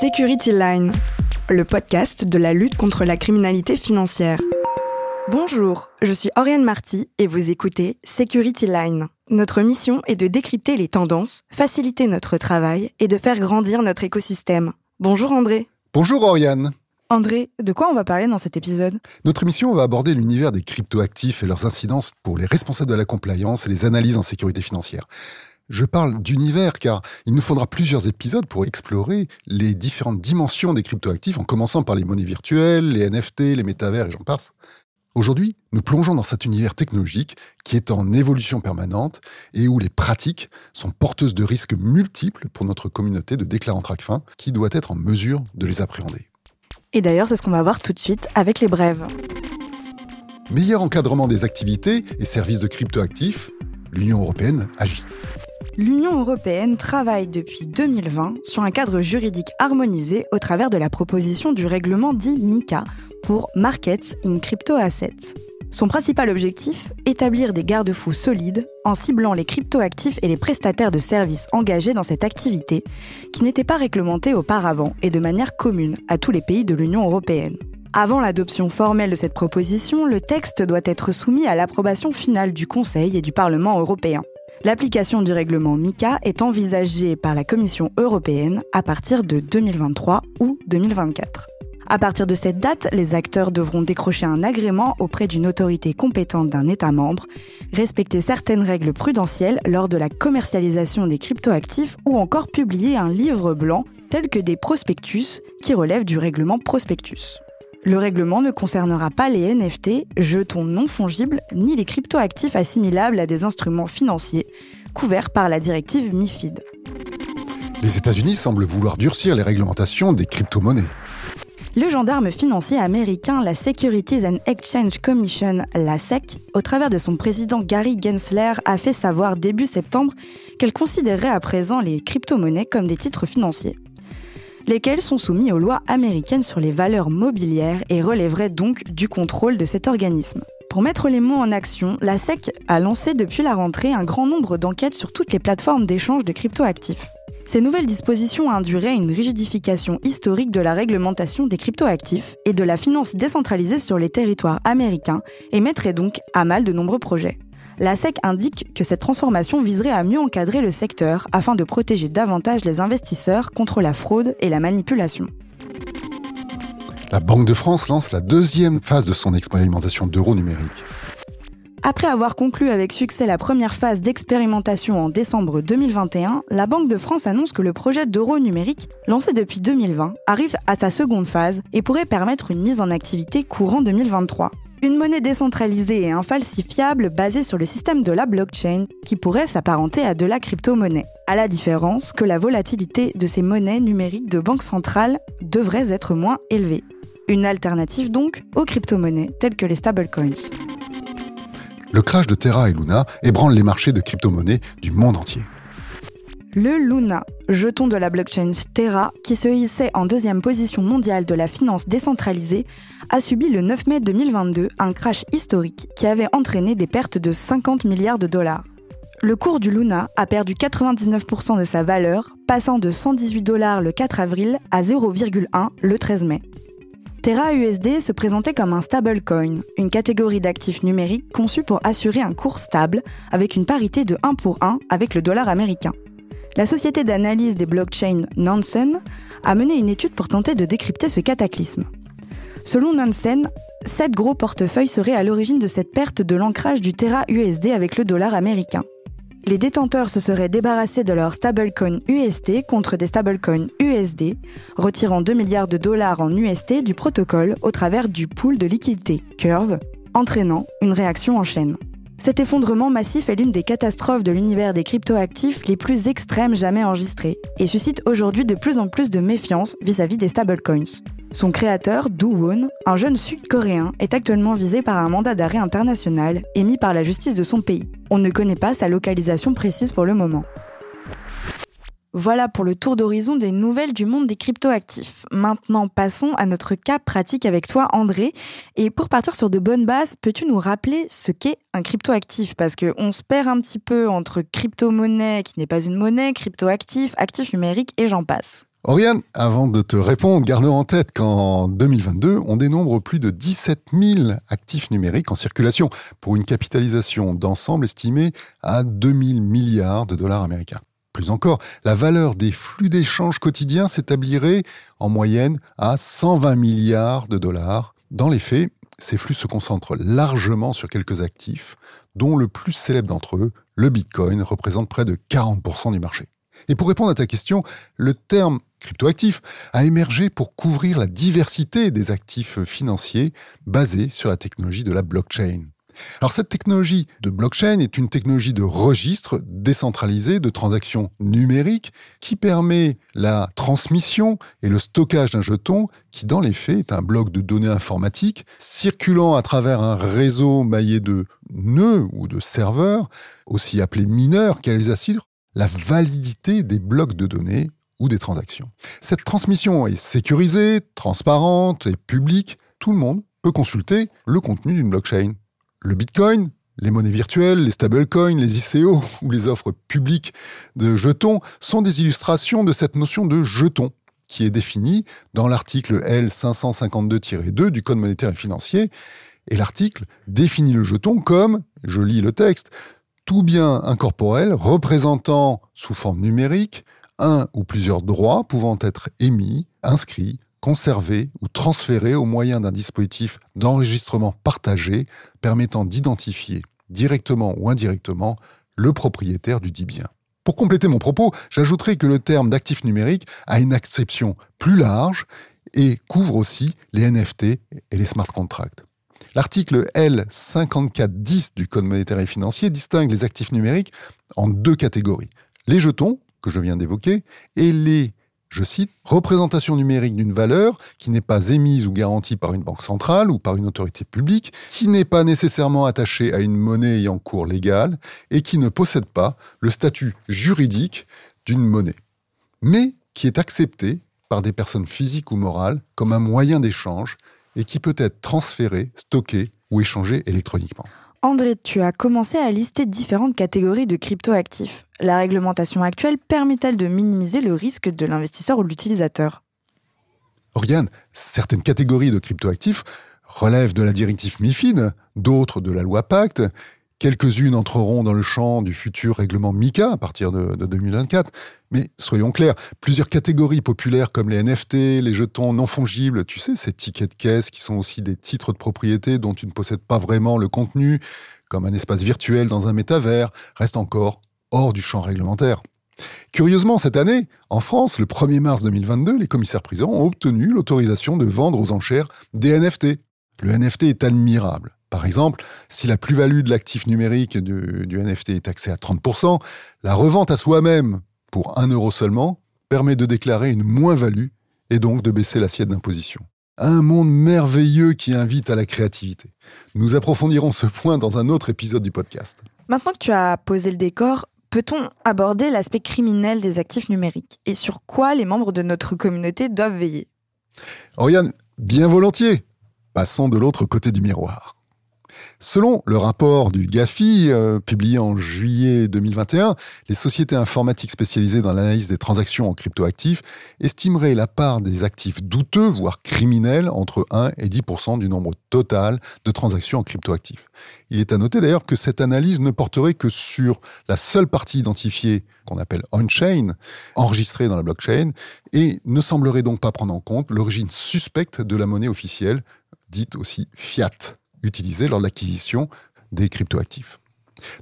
Security Line, le podcast de la lutte contre la criminalité financière. Bonjour, je suis Oriane Marty et vous écoutez Security Line. Notre mission est de décrypter les tendances, faciliter notre travail et de faire grandir notre écosystème. Bonjour André. Bonjour Oriane. André, de quoi on va parler dans cet épisode? Notre émission va aborder l'univers des cryptoactifs et leurs incidences pour les responsables de la compliance et les analyses en sécurité financière. Je parle d'univers car il nous faudra plusieurs épisodes pour explorer les différentes dimensions des cryptoactifs en commençant par les monnaies virtuelles, les NFT, les métavers et j'en passe. Aujourd'hui, nous plongeons dans cet univers technologique qui est en évolution permanente et où les pratiques sont porteuses de risques multiples pour notre communauté de déclarants TRACFIN qui doit être en mesure de les appréhender. Et d'ailleurs, c'est ce qu'on va voir tout de suite avec les brèves. Meilleur encadrement des activités et services de cryptoactifs, l'Union européenne agit l'Union européenne travaille depuis 2020 sur un cadre juridique harmonisé au travers de la proposition du règlement dit MICA pour Markets in Crypto Assets. Son principal objectif, établir des garde-fous solides en ciblant les cryptoactifs et les prestataires de services engagés dans cette activité qui n'étaient pas réglementés auparavant et de manière commune à tous les pays de l'Union européenne. Avant l'adoption formelle de cette proposition, le texte doit être soumis à l'approbation finale du Conseil et du Parlement européen. L'application du règlement MICA est envisagée par la Commission européenne à partir de 2023 ou 2024. À partir de cette date, les acteurs devront décrocher un agrément auprès d'une autorité compétente d'un État membre, respecter certaines règles prudentielles lors de la commercialisation des cryptoactifs ou encore publier un livre blanc tel que des prospectus qui relèvent du règlement prospectus. Le règlement ne concernera pas les NFT, jetons non fongibles, ni les cryptoactifs assimilables à des instruments financiers, couverts par la directive MIFID. Les États-Unis semblent vouloir durcir les réglementations des crypto-monnaies. Le gendarme financier américain, la Securities and Exchange Commission, la SEC, au travers de son président Gary Gensler, a fait savoir début septembre qu'elle considérait à présent les crypto-monnaies comme des titres financiers lesquels sont soumis aux lois américaines sur les valeurs mobilières et relèveraient donc du contrôle de cet organisme. Pour mettre les mots en action, la SEC a lancé depuis la rentrée un grand nombre d'enquêtes sur toutes les plateformes d'échange de cryptoactifs. Ces nouvelles dispositions induiraient une rigidification historique de la réglementation des cryptoactifs et de la finance décentralisée sur les territoires américains et mettraient donc à mal de nombreux projets. La SEC indique que cette transformation viserait à mieux encadrer le secteur afin de protéger davantage les investisseurs contre la fraude et la manipulation. La Banque de France lance la deuxième phase de son expérimentation d'euro numérique. Après avoir conclu avec succès la première phase d'expérimentation en décembre 2021, la Banque de France annonce que le projet d'euro numérique, lancé depuis 2020, arrive à sa seconde phase et pourrait permettre une mise en activité courant 2023. Une monnaie décentralisée et infalsifiable basée sur le système de la blockchain qui pourrait s'apparenter à de la crypto-monnaie. À la différence que la volatilité de ces monnaies numériques de banque centrale devrait être moins élevée. Une alternative donc aux crypto-monnaies telles que les stablecoins. Le crash de Terra et Luna ébranle les marchés de crypto-monnaies du monde entier. Le Luna, jeton de la blockchain Terra, qui se hissait en deuxième position mondiale de la finance décentralisée, a subi le 9 mai 2022 un crash historique qui avait entraîné des pertes de 50 milliards de dollars. Le cours du Luna a perdu 99% de sa valeur, passant de 118 dollars le 4 avril à 0,1 le 13 mai. Terra USD se présentait comme un stablecoin, une catégorie d'actifs numériques conçue pour assurer un cours stable avec une parité de 1 pour 1 avec le dollar américain. La société d'analyse des blockchains Nansen a mené une étude pour tenter de décrypter ce cataclysme. Selon Nansen, sept gros portefeuilles seraient à l'origine de cette perte de l'ancrage du Terra USD avec le dollar américain. Les détenteurs se seraient débarrassés de leur stablecoin USD contre des stablecoins USD, retirant 2 milliards de dollars en USD du protocole au travers du pool de liquidité Curve, entraînant une réaction en chaîne. Cet effondrement massif est l'une des catastrophes de l'univers des cryptoactifs les plus extrêmes jamais enregistrées et suscite aujourd'hui de plus en plus de méfiance vis-à-vis des stablecoins. Son créateur, Do Won, un jeune sud-coréen, est actuellement visé par un mandat d'arrêt international émis par la justice de son pays. On ne connaît pas sa localisation précise pour le moment. Voilà pour le tour d'horizon des nouvelles du monde des cryptoactifs. Maintenant, passons à notre cas pratique avec toi, André. Et pour partir sur de bonnes bases, peux-tu nous rappeler ce qu'est un cryptoactif? Parce qu'on se perd un petit peu entre crypto-monnaie qui n'est pas une monnaie, cryptoactif, actif numérique et j'en passe. Oriane, avant de te répondre, garde en tête qu'en 2022, on dénombre plus de 17 000 actifs numériques en circulation pour une capitalisation d'ensemble estimée à 2 000 milliards de dollars américains. Plus encore, la valeur des flux d'échanges quotidiens s'établirait en moyenne à 120 milliards de dollars. Dans les faits, ces flux se concentrent largement sur quelques actifs, dont le plus célèbre d'entre eux, le Bitcoin, représente près de 40% du marché. Et pour répondre à ta question, le terme cryptoactif a émergé pour couvrir la diversité des actifs financiers basés sur la technologie de la blockchain. Alors cette technologie de blockchain est une technologie de registre décentralisé de transactions numériques qui permet la transmission et le stockage d'un jeton qui dans les faits est un bloc de données informatiques circulant à travers un réseau maillé de nœuds ou de serveurs, aussi appelés mineurs, qui les assurent la validité des blocs de données ou des transactions. Cette transmission est sécurisée, transparente et publique. Tout le monde peut consulter le contenu d'une blockchain. Le Bitcoin, les monnaies virtuelles, les stablecoins, les ICO ou les offres publiques de jetons sont des illustrations de cette notion de jeton qui est définie dans l'article L552-2 du Code monétaire et financier. Et l'article définit le jeton comme, je lis le texte, tout bien incorporel représentant sous forme numérique un ou plusieurs droits pouvant être émis, inscrits, conservés ou transférés au moyen d'un dispositif d'enregistrement partagé permettant d'identifier directement ou indirectement le propriétaire du dit bien. Pour compléter mon propos, j'ajouterai que le terme d'actif numérique a une acception plus large et couvre aussi les NFT et les smart contracts. L'article L5410 du Code monétaire et financier distingue les actifs numériques en deux catégories. Les jetons, que je viens d'évoquer, et les, je cite, représentations numériques d'une valeur qui n'est pas émise ou garantie par une banque centrale ou par une autorité publique, qui n'est pas nécessairement attachée à une monnaie ayant cours légal et qui ne possède pas le statut juridique d'une monnaie, mais qui est acceptée par des personnes physiques ou morales comme un moyen d'échange et qui peut être transféré, stocké ou échangé électroniquement. André, tu as commencé à lister différentes catégories de cryptoactifs. La réglementation actuelle permet-elle de minimiser le risque de l'investisseur ou l'utilisateur? Oriane, certaines catégories de cryptoactifs relèvent de la directive MIFID, d'autres de la loi Pacte, Quelques-unes entreront dans le champ du futur règlement MICA à partir de, 2024. Mais soyons clairs, plusieurs catégories populaires comme les NFT, les jetons non fongibles, tu sais, ces tickets de caisse qui sont aussi des titres de propriété dont tu ne possèdes pas vraiment le contenu, comme un espace virtuel dans un métavers, restent encore hors du champ réglementaire. Curieusement, cette année, en France, le 1er mars 2022, les commissaires prisons ont obtenu l'autorisation de vendre aux enchères des NFT. Le NFT est admirable. Par exemple, si la plus-value de l'actif numérique du, NFT est taxée à 30%, la revente à soi-même pour 1 euro seulement permet de déclarer une moins-value et donc de baisser l'assiette d'imposition. Un monde merveilleux qui invite à la créativité. Nous approfondirons ce point dans un autre épisode du podcast. Maintenant que tu as posé le décor, peut-on aborder l'aspect criminel des actifs numériques et sur quoi les membres de notre communauté doivent veiller? Oriane, bien volontiers. Passons de l'autre côté du miroir. Selon le rapport du GAFI, euh, publié en juillet 2021, les sociétés informatiques spécialisées dans l'analyse des transactions en cryptoactifs estimeraient la part des actifs douteux, voire criminels, entre 1 et 10% du nombre total de transactions en cryptoactifs. Il est à noter d'ailleurs que cette analyse ne porterait que sur la seule partie identifiée qu'on appelle on-chain, enregistrée dans la blockchain, et ne semblerait donc pas prendre en compte l'origine suspecte de la monnaie officielle, dite aussi fiat utilisés lors de l'acquisition des cryptoactifs.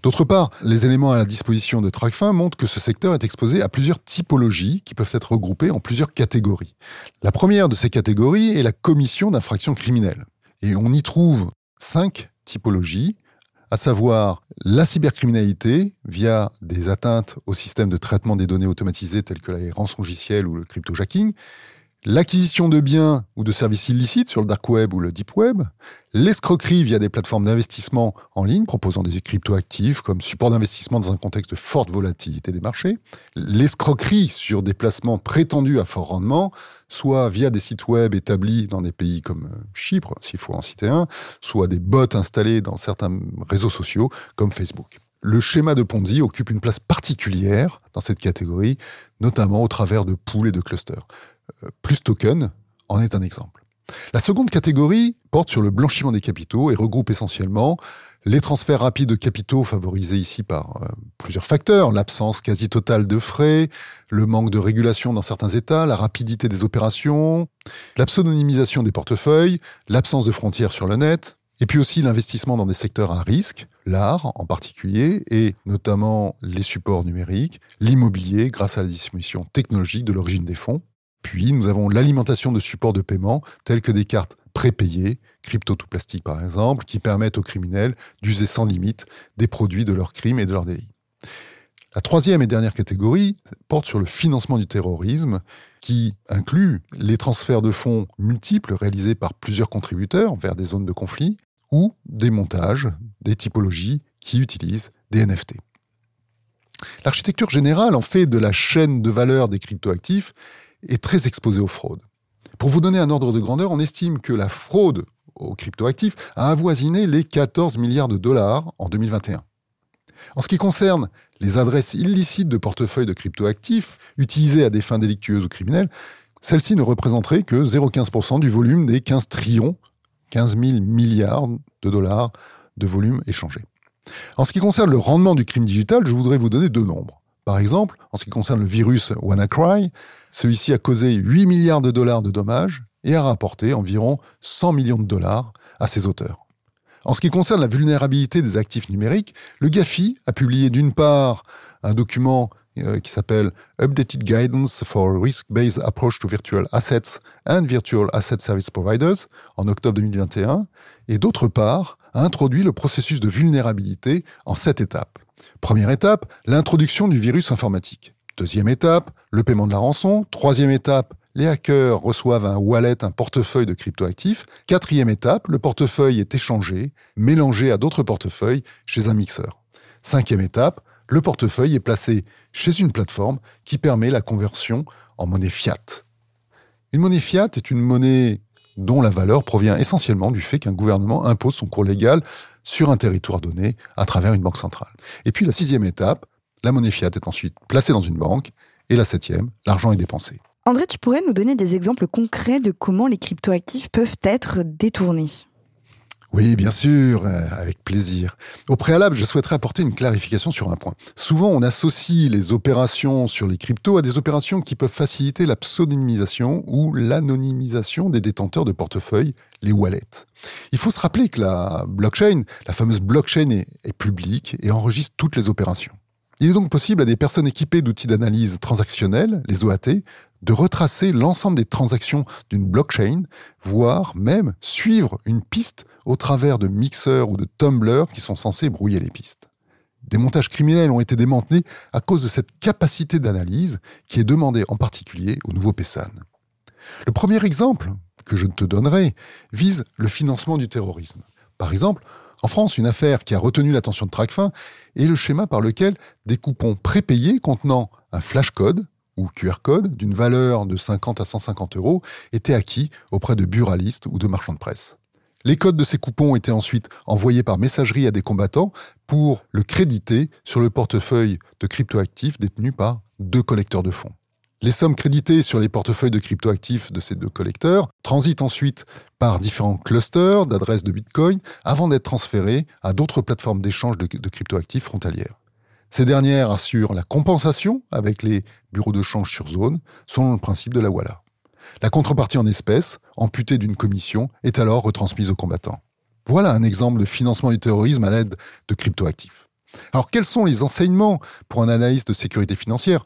D'autre part, les éléments à la disposition de TrackFin montrent que ce secteur est exposé à plusieurs typologies qui peuvent être regroupées en plusieurs catégories. La première de ces catégories est la commission d'infractions criminelles. Et on y trouve cinq typologies, à savoir la cybercriminalité via des atteintes au système de traitement des données automatisées telles que les rançongiciels ou le cryptojacking, l'acquisition de biens ou de services illicites sur le dark web ou le deep web, l'escroquerie via des plateformes d'investissement en ligne proposant des cryptoactifs comme support d'investissement dans un contexte de forte volatilité des marchés, l'escroquerie sur des placements prétendus à fort rendement, soit via des sites web établis dans des pays comme euh, Chypre, s'il faut en citer un, soit des bots installés dans certains réseaux sociaux comme Facebook. le schéma de Ponzi occupe une place particulière dans cette catégorie, notamment au travers de pools et de clusters. Plus token en est un exemple. La seconde catégorie porte sur le blanchiment des capitaux et regroupe essentiellement les transferts rapides de capitaux favorisés ici par euh, plusieurs facteurs, l'absence quasi totale de frais, le manque de régulation dans certains États, la rapidité des opérations, la pseudonymisation des portefeuilles, l'absence de frontières sur le net, et puis aussi l'investissement dans des secteurs à risque, l'art en particulier, et notamment les supports numériques, l'immobilier grâce à la distribution technologique de l'origine des fonds. Puis nous avons l'alimentation de supports de paiement tels que des cartes prépayées, crypto tout plastique par exemple, qui permettent aux criminels d'user sans limite des produits de leurs crimes et de leurs délits. La troisième et dernière catégorie porte sur le financement du terrorisme, qui inclut les transferts de fonds multiples réalisés par plusieurs contributeurs vers des zones de conflit, ou des montages, des typologies qui utilisent des NFT. L'architecture générale, en fait, de la chaîne de valeur des cryptoactifs est très exposée aux fraudes. Pour vous donner un ordre de grandeur, on estime que la fraude aux cryptoactifs a avoisiné les 14 milliards de dollars en 2021. En ce qui concerne les adresses illicites de portefeuilles de cryptoactifs utilisées à des fins délictueuses ou criminelles, celles-ci ne représenteraient que 0,15% du volume des 15 trillions, 15 000 milliards de dollars de volume échangé. En ce qui concerne le rendement du crime digital, je voudrais vous donner deux nombres. Par exemple, en ce qui concerne le virus WannaCry, celui-ci a causé 8 milliards de dollars de dommages et a rapporté environ 100 millions de dollars à ses auteurs. En ce qui concerne la vulnérabilité des actifs numériques, le GAFI a publié d'une part un document euh, qui s'appelle Updated Guidance for Risk-Based Approach to Virtual Assets and Virtual Asset Service Providers en octobre 2021, et d'autre part a introduit le processus de vulnérabilité en sept étapes. Première étape, l'introduction du virus informatique. Deuxième étape, le paiement de la rançon. Troisième étape, les hackers reçoivent un wallet, un portefeuille de cryptoactifs. Quatrième étape, le portefeuille est échangé, mélangé à d'autres portefeuilles chez un mixeur. Cinquième étape, le portefeuille est placé chez une plateforme qui permet la conversion en monnaie fiat. Une monnaie fiat est une monnaie dont la valeur provient essentiellement du fait qu'un gouvernement impose son cours légal sur un territoire donné à travers une banque centrale. Et puis la sixième étape, la monnaie fiat est ensuite placée dans une banque, et la septième, l'argent est dépensé. André, tu pourrais nous donner des exemples concrets de comment les cryptoactifs peuvent être détournés? Oui, bien sûr, euh, avec plaisir. Au préalable, je souhaiterais apporter une clarification sur un point. Souvent, on associe les opérations sur les cryptos à des opérations qui peuvent faciliter la pseudonymisation ou l'anonymisation des détenteurs de portefeuilles, les wallets. Il faut se rappeler que la blockchain, la fameuse blockchain, est, est publique et enregistre toutes les opérations. Il est donc possible à des personnes équipées d'outils d'analyse transactionnelle, les OAT, de retracer l'ensemble des transactions d'une blockchain, voire même suivre une piste au travers de mixeurs ou de tumblers qui sont censés brouiller les pistes. Des montages criminels ont été démantelés à cause de cette capacité d'analyse qui est demandée en particulier au nouveau PESAN. Le premier exemple que je te donnerai vise le financement du terrorisme. Par exemple, en France, une affaire qui a retenu l'attention de Tracfin est le schéma par lequel des coupons prépayés contenant un flash code ou QR code d'une valeur de 50 à 150 euros étaient acquis auprès de buralistes ou de marchands de presse. Les codes de ces coupons étaient ensuite envoyés par messagerie à des combattants pour le créditer sur le portefeuille de cryptoactifs détenu par deux collecteurs de fonds. Les sommes créditées sur les portefeuilles de cryptoactifs de ces deux collecteurs transitent ensuite par différents clusters d'adresses de Bitcoin avant d'être transférées à d'autres plateformes d'échange de, cryptoactifs frontalières. Ces dernières assurent la compensation avec les bureaux de change sur zone, selon le principe de la Walla. La contrepartie en espèces, amputée d'une commission, est alors retransmise aux combattants. Voilà un exemple de financement du terrorisme à l'aide de cryptoactifs. Alors quels sont les enseignements pour un analyste de sécurité financière?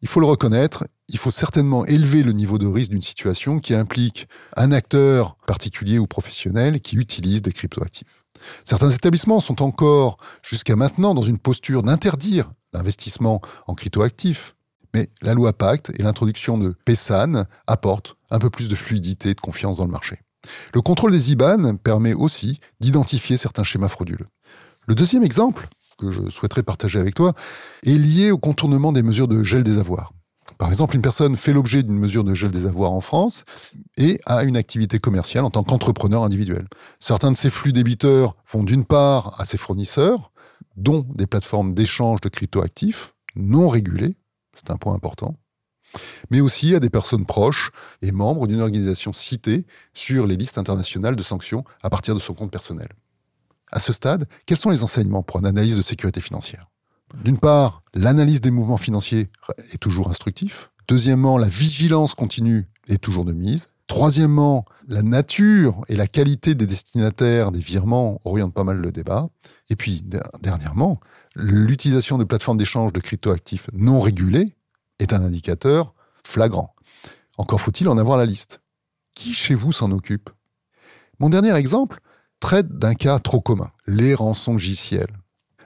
Il faut le reconnaître, il faut certainement élever le niveau de risque d'une situation qui implique un acteur particulier ou professionnel qui utilise des cryptoactifs. Certains établissements sont encore jusqu'à maintenant dans une posture d'interdire l'investissement en cryptoactifs. Mais la loi Pacte et l'introduction de PESAN apportent un peu plus de fluidité et de confiance dans le marché. Le contrôle des IBAN permet aussi d'identifier certains schémas frauduleux. Le deuxième exemple, que je souhaiterais partager avec toi, est lié au contournement des mesures de gel des avoirs. Par exemple, une personne fait l'objet d'une mesure de gel des avoirs en France et a une activité commerciale en tant qu'entrepreneur individuel. Certains de ces flux débiteurs vont d'une part à ses fournisseurs, dont des plateformes d'échange de cryptoactifs non régulées, c'est un point important, mais aussi à des personnes proches et membres d'une organisation citée sur les listes internationales de sanctions à partir de son compte personnel. À ce stade, quels sont les enseignements pour une analyse de sécurité financière? D'une part, l'analyse des mouvements financiers est toujours instructif. Deuxièmement, la vigilance continue est toujours de mise. Troisièmement, la nature et la qualité des destinataires des virements orientent pas mal le débat. Et puis, dernièrement, l'utilisation de plateformes d'échange de cryptoactifs non régulées est un indicateur flagrant. Encore faut-il en avoir la liste. Qui chez vous s'en occupe? Mon dernier exemple traite d'un cas trop commun, les rançons logicielles.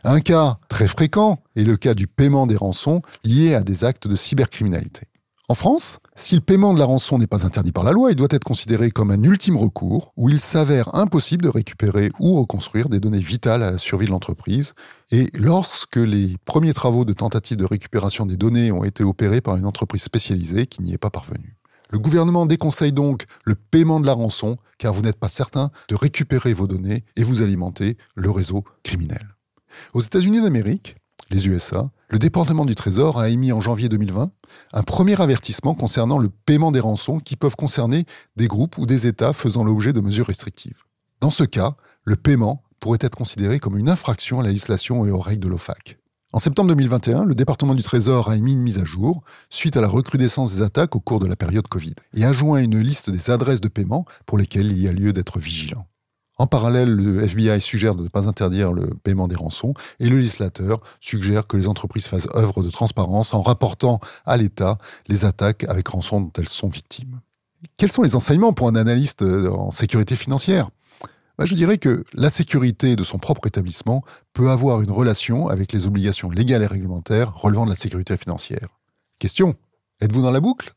Un cas très fréquent est le cas du paiement des rançons liés à des actes de cybercriminalité. En France, si le paiement de la rançon n'est pas interdit par la loi, il doit être considéré comme un ultime recours où il s'avère impossible de récupérer ou reconstruire des données vitales à la survie de l'entreprise. Et lorsque les premiers travaux de tentative de récupération des données ont été opérés par une entreprise spécialisée qui n'y est pas parvenue. Le gouvernement déconseille donc le paiement de la rançon car vous n'êtes pas certain de récupérer vos données et vous alimentez le réseau criminel. Aux États-Unis d'Amérique, les USA, le département du Trésor a émis en janvier 2020 un premier avertissement concernant le paiement des rançons qui peuvent concerner des groupes ou des États faisant l'objet de mesures restrictives. Dans ce cas, le paiement pourrait être considéré comme une infraction à la législation et aux règles de l'OFAC. En septembre 2021, le département du Trésor a émis une mise à jour suite à la recrudescence des attaques au cours de la période Covid et a joint une liste des adresses de paiement pour lesquelles il y a lieu d'être vigilant. En parallèle, le FBI suggère de ne pas interdire le paiement des rançons et le législateur suggère que les entreprises fassent œuvre de transparence en rapportant à l'État les attaques avec rançon dont elles sont victimes. Quels sont les enseignements pour un analyste euh, en sécurité financière? Bah, Je dirais que la sécurité de son propre établissement peut avoir une relation avec les obligations légales et réglementaires relevant de la sécurité financière. Question, êtes-vous dans la boucle?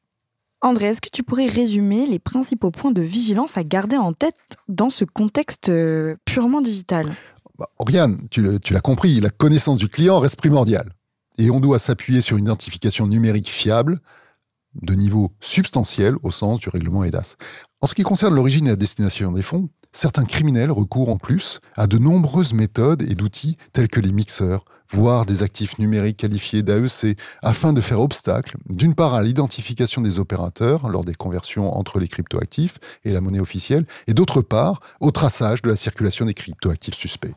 André, est-ce que tu pourrais résumer les principaux points de vigilance à garder en tête dans ce contexte euh, purement digital? Bah, Oriane, tu l'as compris, la connaissance du client reste primordiale. Et on doit s'appuyer sur une identification numérique fiable, de niveau substantiel au sens du règlement EDAS. En ce qui concerne l'origine et la destination des fonds, certains criminels recourent en plus à de nombreuses méthodes et d'outils tels que les mixeurs, voire des actifs numériques qualifiés d'AEC, afin de faire obstacle, d'une part à l'identification des opérateurs lors des conversions entre les cryptoactifs et la monnaie officielle, et d'autre part au traçage de la circulation des cryptoactifs suspects.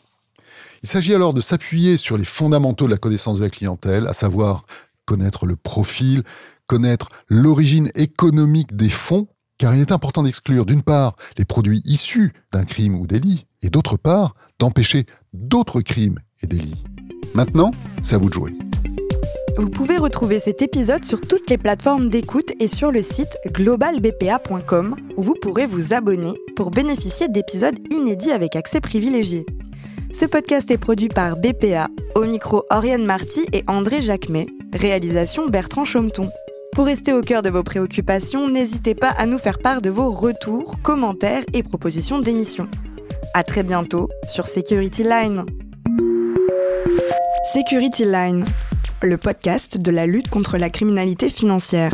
Il s'agit alors de s'appuyer sur les fondamentaux de la connaissance de la clientèle, à savoir connaître le profil, connaître l'origine économique des fonds car il est important d'exclure d'une part les produits issus d'un crime ou délit, et d'autre part d'empêcher d'autres crimes et délits. Maintenant, c'est à vous de jouer. Vous pouvez retrouver cet épisode sur toutes les plateformes d'écoute et sur le site globalbpa.com où vous pourrez vous abonner pour bénéficier d'épisodes inédits avec accès privilégié. Ce podcast est produit par BPA, au micro Oriane Marty et André Jacquemet, réalisation Bertrand Chaumeton. Pour rester au cœur de vos préoccupations, n'hésitez pas à nous faire part de vos retours, commentaires et propositions d'émissions. À très bientôt sur Security Line. Security Line, le podcast de la lutte contre la criminalité financière.